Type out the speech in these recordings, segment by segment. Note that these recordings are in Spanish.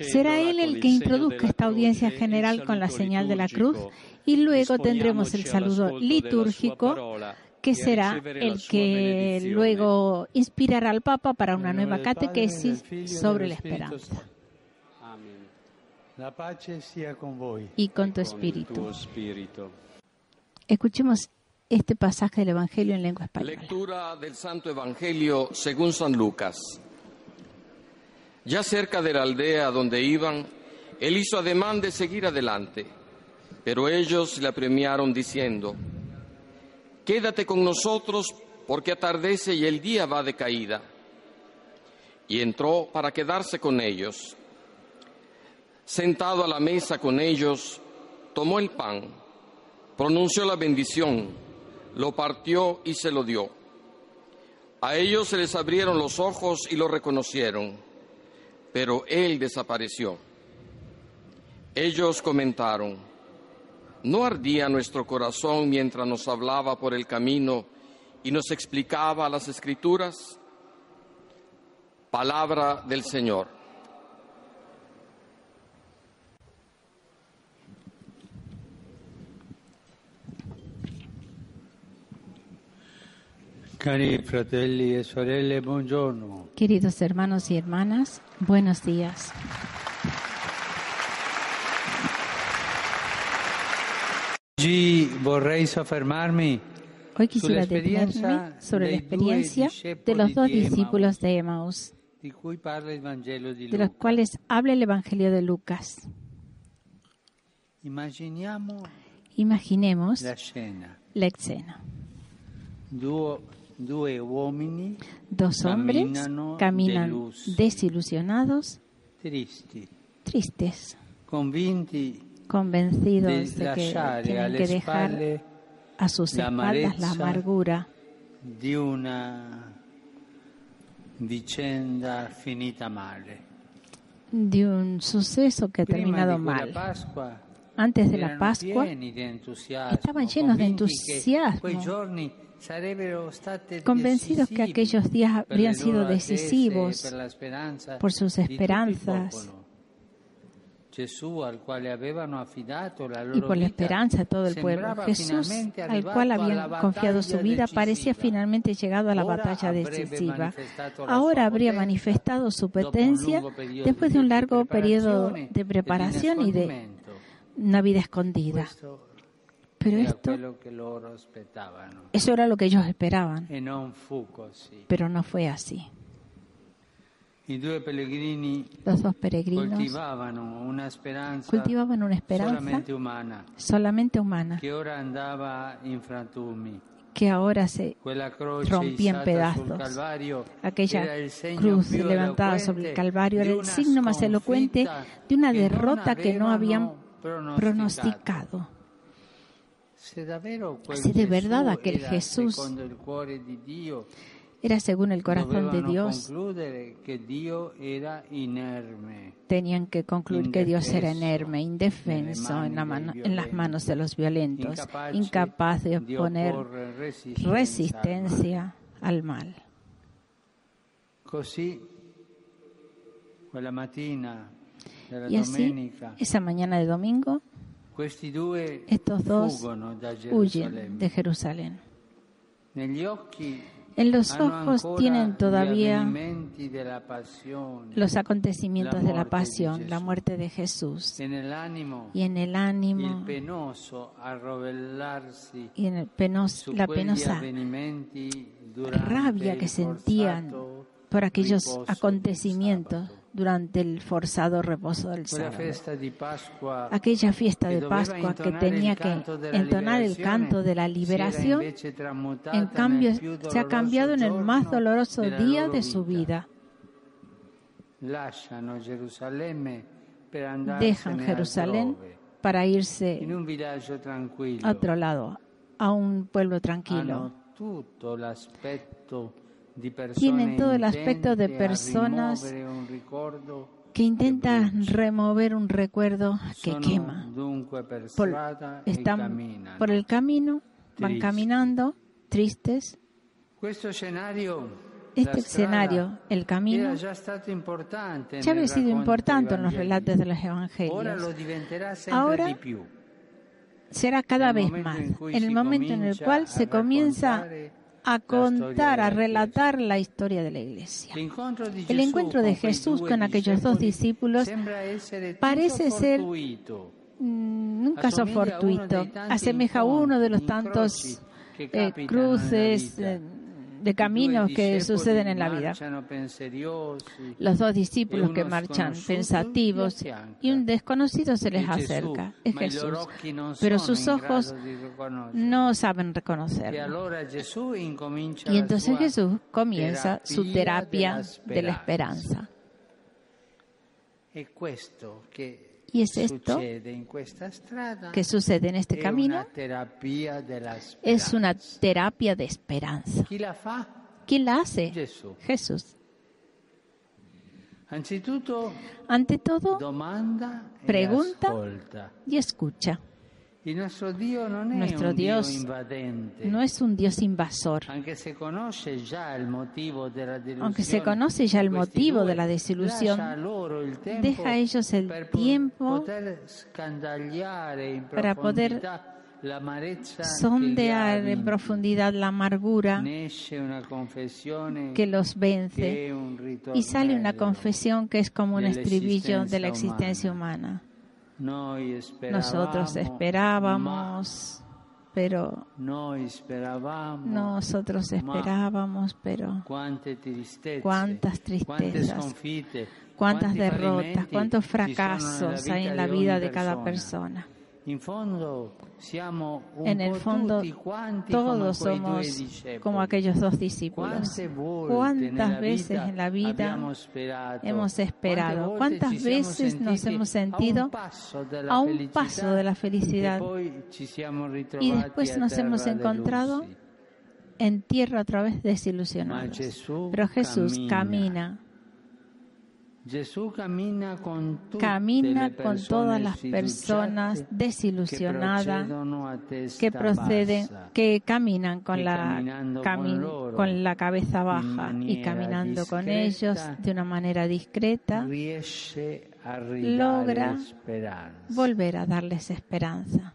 Será él el que introduzca esta audiencia general con la señal de la cruz y luego tendremos el saludo litúrgico que será el que luego inspirará al Papa para una nueva catequesis sobre la esperanza. Y con tu espíritu. Escuchemos este pasaje del Evangelio en lengua española. Lectura del Santo Evangelio según San Lucas. Ya cerca de la aldea donde iban, él hizo ademán de seguir adelante, pero ellos le apremiaron diciendo, Quédate con nosotros porque atardece y el día va de caída. Y entró para quedarse con ellos. Sentado a la mesa con ellos, tomó el pan, pronunció la bendición, lo partió y se lo dio. A ellos se les abrieron los ojos y lo reconocieron, pero él desapareció. Ellos comentaron, ¿no ardía nuestro corazón mientras nos hablaba por el camino y nos explicaba las escrituras? Palabra del Señor. Queridos hermanos y hermanas, buenos días. Hoy quisiera detenerme sobre la experiencia de los dos discípulos de Emmaus, de los cuales habla el Evangelio de Lucas. Imaginemos la escena. Dos hombres caminan desilusionados, tristes, convencidos de que tienen que dejar a sus espaldas la amargura di una vicenda finita male. de un suceso que ha terminado mal. Antes de la Pascua estaban llenos de entusiasmo, convencidos que aquellos días habrían sido decisivos por sus esperanzas y por la esperanza de todo el pueblo. Jesús, al cual habían confiado su vida, parecía finalmente llegado a la batalla decisiva. Ahora habría manifestado su potencia después de un largo periodo de preparación y de una vida escondida. Pero esto, eso era lo que ellos esperaban, pero no fue así. Los dos peregrinos cultivaban una esperanza solamente umana solamente humana. Que ahora se rompía en pedazos. Aquella cruz levantada sobre el Calvario era el signo más elocuente de una derrota que no habían pronosticado. Se de verdad aquel Jesús Era según el corazón de Dios. Tenían que concluir que Dios era inerme, indefenso en, la mano- en las manos de los violentos, incapaz de oponer resistencia al mal. Y así, esa mañana de domingo, estos dos huyen de Jerusalén. En los ojos tienen todavía los acontecimientos de la pasión, la muerte de Jesús. e Y en el ánimo penoso y en el penos, su la penosa rabia que sentían por aquellos acontecimientos. Durante el forzado reposo del sábado. Aquella fiesta de Pascua que tenía que entonar el canto de la liberación, en cambio se ha cambiado en el más doloroso día de su vida. Dejan Jerusalén para irse a otro lado, a un pueblo tranquilo. Tienen todo el aspecto de personas que intentan remover un recuerdo que quema. Por- están por el camino, van caminando, tristes. Este escenario, el camino, ya había sido importante en los relatos de los evangelios. Ahora será cada vez más, en el momento en el cual se comienza a contar, a relatar la historia de la iglesia. El encuentro de Jesús con aquellos dos discípulos parece ser mm, un caso fortuito, asemeja a uno de los tantos eh, cruces de caminos que suceden en la vida. Los dos discípulos que marchan pensativos y un desconocido se les acerca, es Jesús, pero sus ojos no saben reconocerlo. Y entonces Jesús comienza su terapia de la esperanza. Y es esto que sucede en este camino. Es una terapia de esperanza. ¿Quién la hace? Jesús. Ante todo, pregunta y escucha. Nuestro Dios no es un Dios invasor. Aunque se conoce ya el motivo de la desilusión, deja a ellos el tiempo para poder sondear en profundidad la amargura que los vence y sale una confesión que es como un estribillo de la existencia humana. Nosotros esperábamos, pero nosotros esperábamos, pero cuántas tristezas, cuántas derrotas, cuántos fracasos hay en la vida de cada persona. En el fondo, todos somos como aquellos dos discípulos. ¿Cuántas veces en la vida hemos esperado? ¿Cuántas veces nos hemos sentido a un paso de la felicidad? Y después nos hemos encontrado en tierra otra vez desilusionados. Pero Jesús camina camina con, todas las personas desilusionadas que proceden, que caminan con la, con la cabeza baja y caminando con ellos de una manera discreta, logra volver a darles esperanza.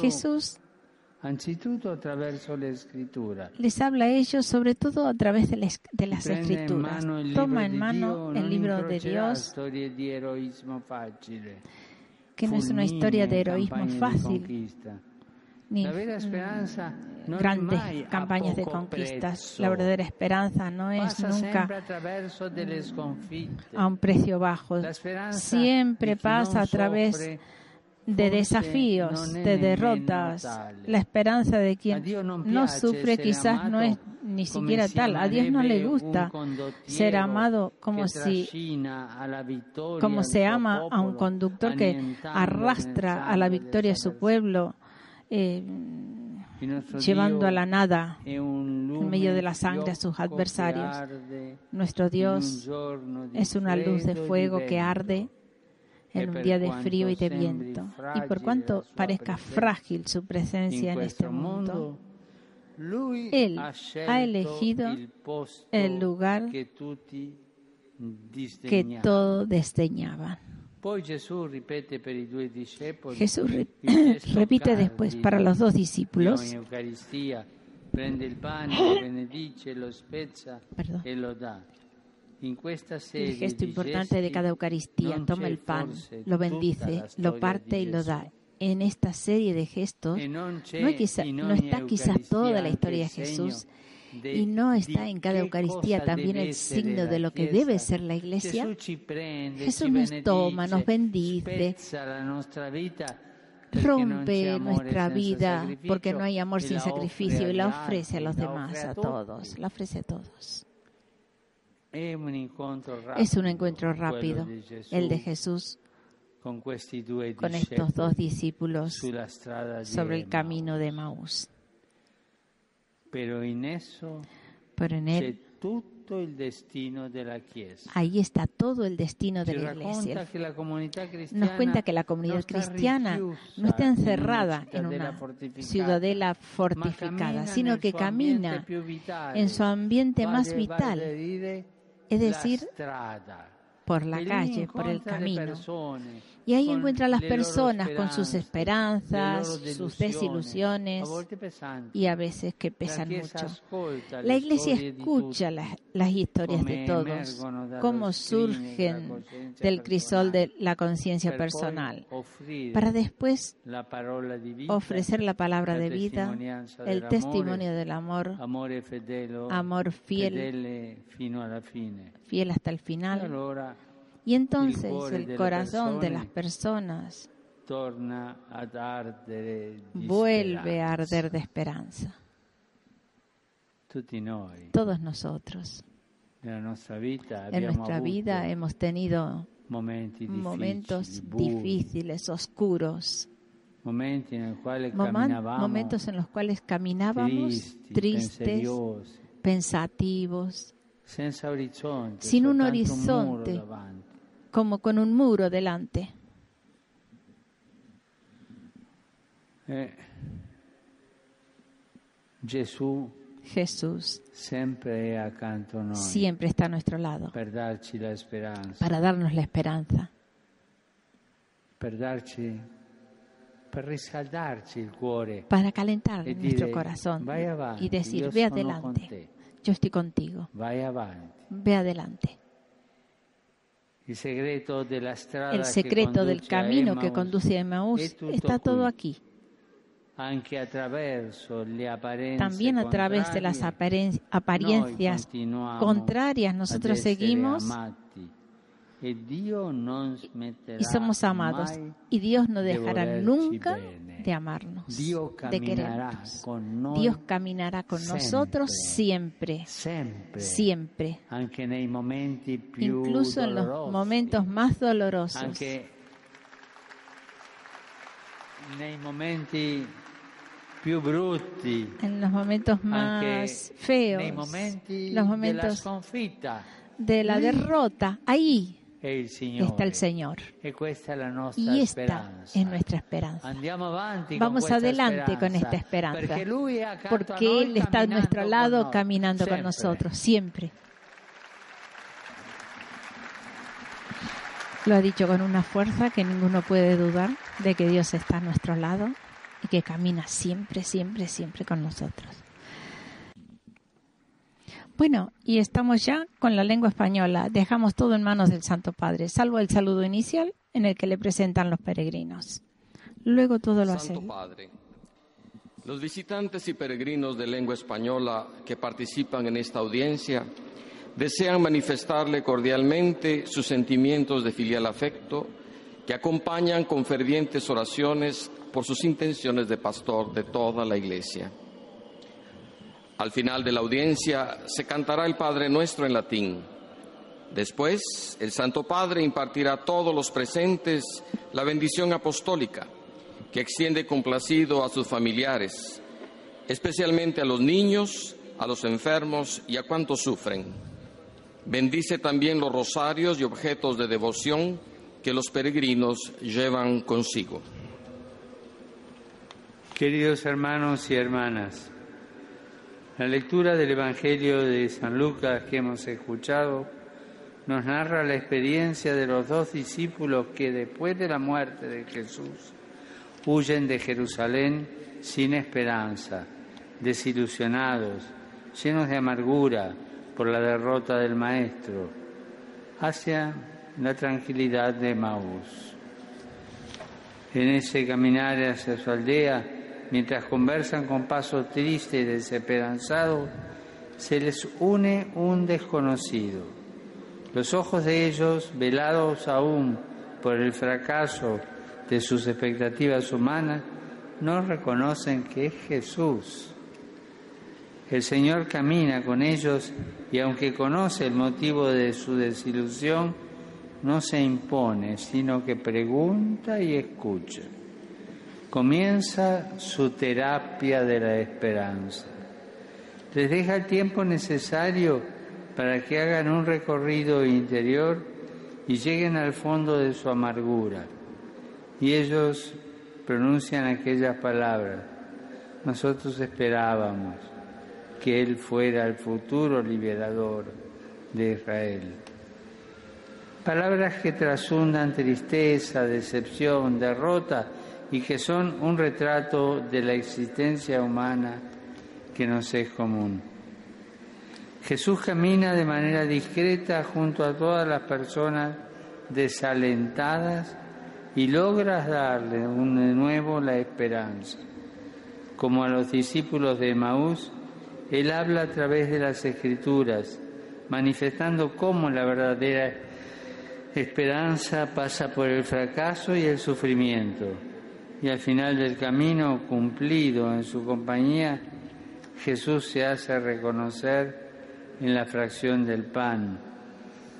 Jesús les habla a ellos sobre todo a través de, las escrituras. Toma en mano el libro de Dios, que no es una historia de heroísmo fácil, ni grandes campañas de conquistas. La verdadera esperanza no es nunca a un precio bajo. Siempre pasa a través de desafíos, de derrotas. La esperanza de quien no sufre quizás no es ni siquiera tal. A Dios no le gusta ser amado como si como se ama a un conductor que arrastra a la victoria a su pueblo. Eh, llevando a la nada en medio de la sangre a sus adversarios. Nuestro Dios es una luz de fuego que arde en un día de frío y de viento. Y por cuanto parezca frágil su presencia en este mundo, Él ha elegido el lugar que todos desdeñaban. Jesús repite después para los dos discípulos. Perdón. El gesto importante de cada Eucaristía, toma el pan, lo bendice, lo parte y lo da. En esta serie de gestos no, está quizás toda la historia de Jesús y no está en cada Eucaristía también el signo de lo que debe ser la iglesia. Jesús nos toma, nos bendice, rompe nuestra vida porque no hay amor sin sacrificio y la ofrece a los demás, a todos, la ofrece a todos. Es un encuentro rápido, el de Jesús. con estos dos discípulos sobre el camino de Maús. Pero en él Ahí está todo el destino de la Iglesia. Nos cuenta que la comunidad cristiana no está encerrada en una ciudadela fortificada, sino que camina en su ambiente más vital, es decir, por la calle, por el camino. Y ahí encuentra a las personas con sus esperanzas, sus desilusiones y a veces que pesan mucho. La iglesia escucha las, historias de todos, cómo surgen del crisol de la conciencia personal, para después ofrecer la palabra de vida, el testimonio del amor, amor fiel, fiel hasta el final. Y entonces el corazón de las personas vuelve a arder de esperanza. Todos nosotros. En nuestra vida hemos tenido momentos difíciles, oscuros. Momentos en los cuales caminábamos. tristes, pensativos, sin un horizonte, como con un muro delante. Eh, Jesús siempre, siempre está a nuestro lado para darnos la esperanza para calentar nuestro corazón y decir ve adelante yo estoy contigo. Ve adelante. El secreto, del camino que conduce a Emmaús está todo aquí. También a través de las apariencias contrarias nosotros seguimos y somos amados y Dios no dejará nunca de amarnos, de querernos. Dios caminará con nosotros siempre, siempre, incluso en los momentos más dolorosos. en los momentos más feos, los momentos de la derrota, ahí está el Señor. Y esta es nuestra esperanza. Vamos adelante con esta esperanza, porque Él está a nuestro lado caminando con nosotros, siempre. Lo ha dicho con una fuerza que ninguno puede dudar de que Dios está a nuestro lado y que camina siempre, siempre, siempre con nosotros. Bueno, y estamos ya con la lengua española. Dejamos todo en manos del Santo Padre, salvo el saludo inicial en el que le presentan los peregrinos. Luego todo lo Santo Padre, los visitantes y peregrinos de lengua española que participan en esta audiencia desean manifestarle cordialmente sus sentimientos de filial afecto que acompañan con fervientes oraciones por sus intenciones de pastor de toda la Iglesia. Al final de la audiencia se cantará el Padre Nuestro en latín. Después, el Santo Padre impartirá a todos los presentes la bendición apostólica que extiende complacido a sus familiares, especialmente a los niños, a los enfermos y a cuantos sufren. Bendice también los rosarios y objetos de devoción que los peregrinos llevan consigo. Queridos hermanos y hermanas, la lectura del Evangelio de San Lucas que hemos escuchado nos narra la experiencia de los dos discípulos que después de la muerte de Jesús huyen de Jerusalén sin esperanza, desilusionados, llenos de amargura por la derrota del Maestro, hacia la tranquilidad de Maús. En ese caminar hacia su aldea, mientras conversan con paso triste y desesperanzado, se les une un desconocido. Los ojos de ellos, velados aún por el fracaso de sus expectativas humanas, no reconocen que es Jesús. El Señor camina con ellos y aunque conoce el motivo de su desilusión, no se impone, sino que pregunta y escucha comienza su terapia de la esperanza. Les deja el tiempo necesario para que hagan un recorrido interior y lleguen al fondo de su amargura. Y ellos pronuncian aquellas palabras. Nosotros esperábamos que Él fuera el futuro liberador de Israel. Palabras que trasundan tristeza, decepción, derrota y que son un retrato de la existencia humana que nos es común. Jesús camina de manera discreta junto a todas las personas desalentadas y logra darle de nuevo la esperanza. Como a los discípulos de Maús, Él habla a través de las escrituras, manifestando cómo la verdadera esperanza pasa por el fracaso y el sufrimiento. Y al final del camino cumplido en su compañía, Jesús se hace reconocer en la fracción del pan,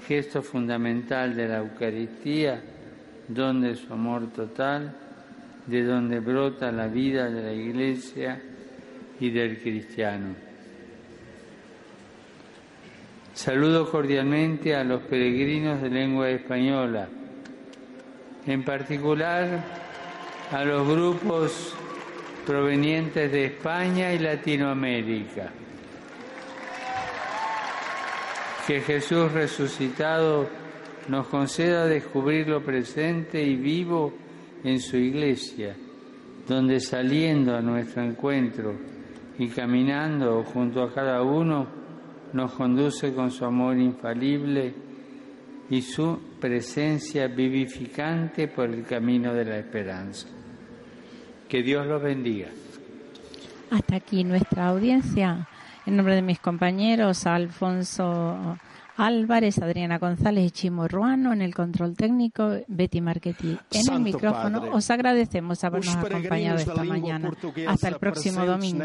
gesto fundamental de la Eucaristía, donde su amor total, de donde brota la vida de la Iglesia y del cristiano. Saludo cordialmente a los peregrinos de lengua española, en particular a los grupos provenientes de España y Latinoamérica. Que Jesús resucitado nos conceda descubrir lo presente y vivo en su iglesia, donde saliendo a nuestro encuentro y caminando junto a cada uno, nos conduce con su amor infalible y su presencia vivificante por el camino de la esperanza. Que Dios los bendiga. Hasta aquí nuestra audiencia. En nombre de mis compañeros Alfonso Álvarez, Adriana González y Chimo Ruano, en el control técnico, Betty Marchetti en el micrófono, os agradecemos habernos acompañado esta mañana. Hasta el próximo domingo.